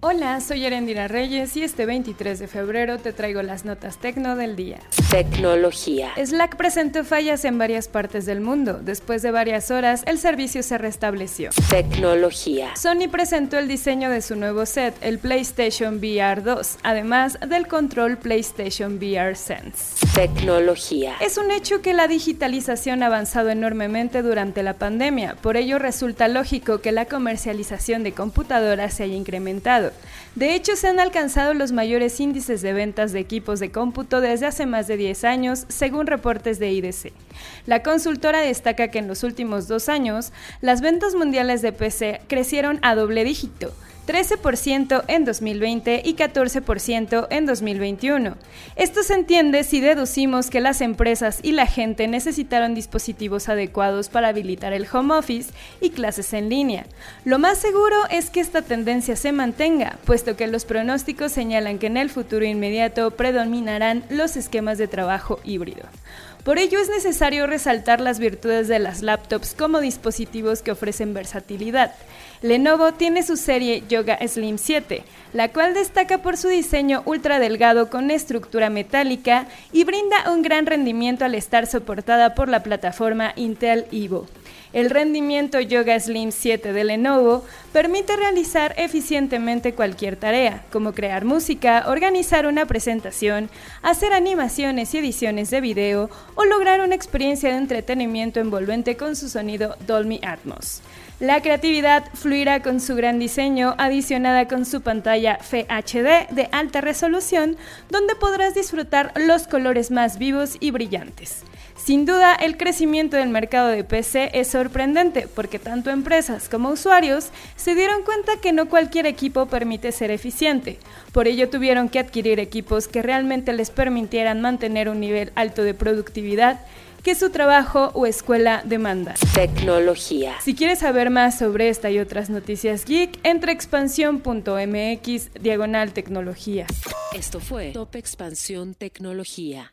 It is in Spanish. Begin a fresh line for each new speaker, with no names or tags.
Hola, soy Erendira Reyes y este 23 de febrero te traigo las notas tecno del día.
Tecnología.
Slack presentó fallas en varias partes del mundo. Después de varias horas, el servicio se restableció.
Tecnología.
Sony presentó el diseño de su nuevo set, el PlayStation VR 2, además del control PlayStation VR Sense.
Tecnología.
Es un hecho que la digitalización ha avanzado enormemente durante la pandemia, por ello resulta lógico que la comercialización de computadoras se haya incrementado. De hecho, se han alcanzado los mayores índices de ventas de equipos de cómputo desde hace más de 10 años, según reportes de IDC. La consultora destaca que en los últimos dos años, las ventas mundiales de PC crecieron a doble dígito, 13% en 2020 y 14% en 2021. Esto se entiende si deducimos que las empresas y la gente necesitaron dispositivos adecuados para habilitar el home office y clases en línea. Lo más seguro es que esta tendencia se mantenga, puesto que los pronósticos señalan que en el futuro inmediato predominarán los esquemas de trabajo híbrido. Por ello es necesario resaltar las virtudes de las laptops como dispositivos que ofrecen versatilidad. Lenovo tiene su serie Yoga Slim 7, la cual destaca por su diseño ultra delgado con estructura metálica y brinda un gran rendimiento al estar soportada por la plataforma Intel Evo. El rendimiento Yoga Slim 7 de Lenovo permite realizar eficientemente cualquier tarea, como crear música, organizar una presentación, hacer animaciones y ediciones de video o lograr una experiencia de entretenimiento envolvente con su sonido Dolby Atmos. La creatividad fluirá con su gran diseño, adicionada con su pantalla FHD de alta resolución, donde podrás disfrutar los colores más vivos y brillantes. Sin duda, el crecimiento del mercado de PC es sorprendente porque tanto empresas como usuarios se dieron cuenta que no cualquier equipo permite ser eficiente. Por ello tuvieron que adquirir equipos que realmente les permitieran mantener un nivel alto de productividad que su trabajo o escuela demanda.
Tecnología.
Si quieres saber más sobre esta y otras noticias geek, entra expansión.mx diagonal tecnología.
Esto fue Top Expansión Tecnología.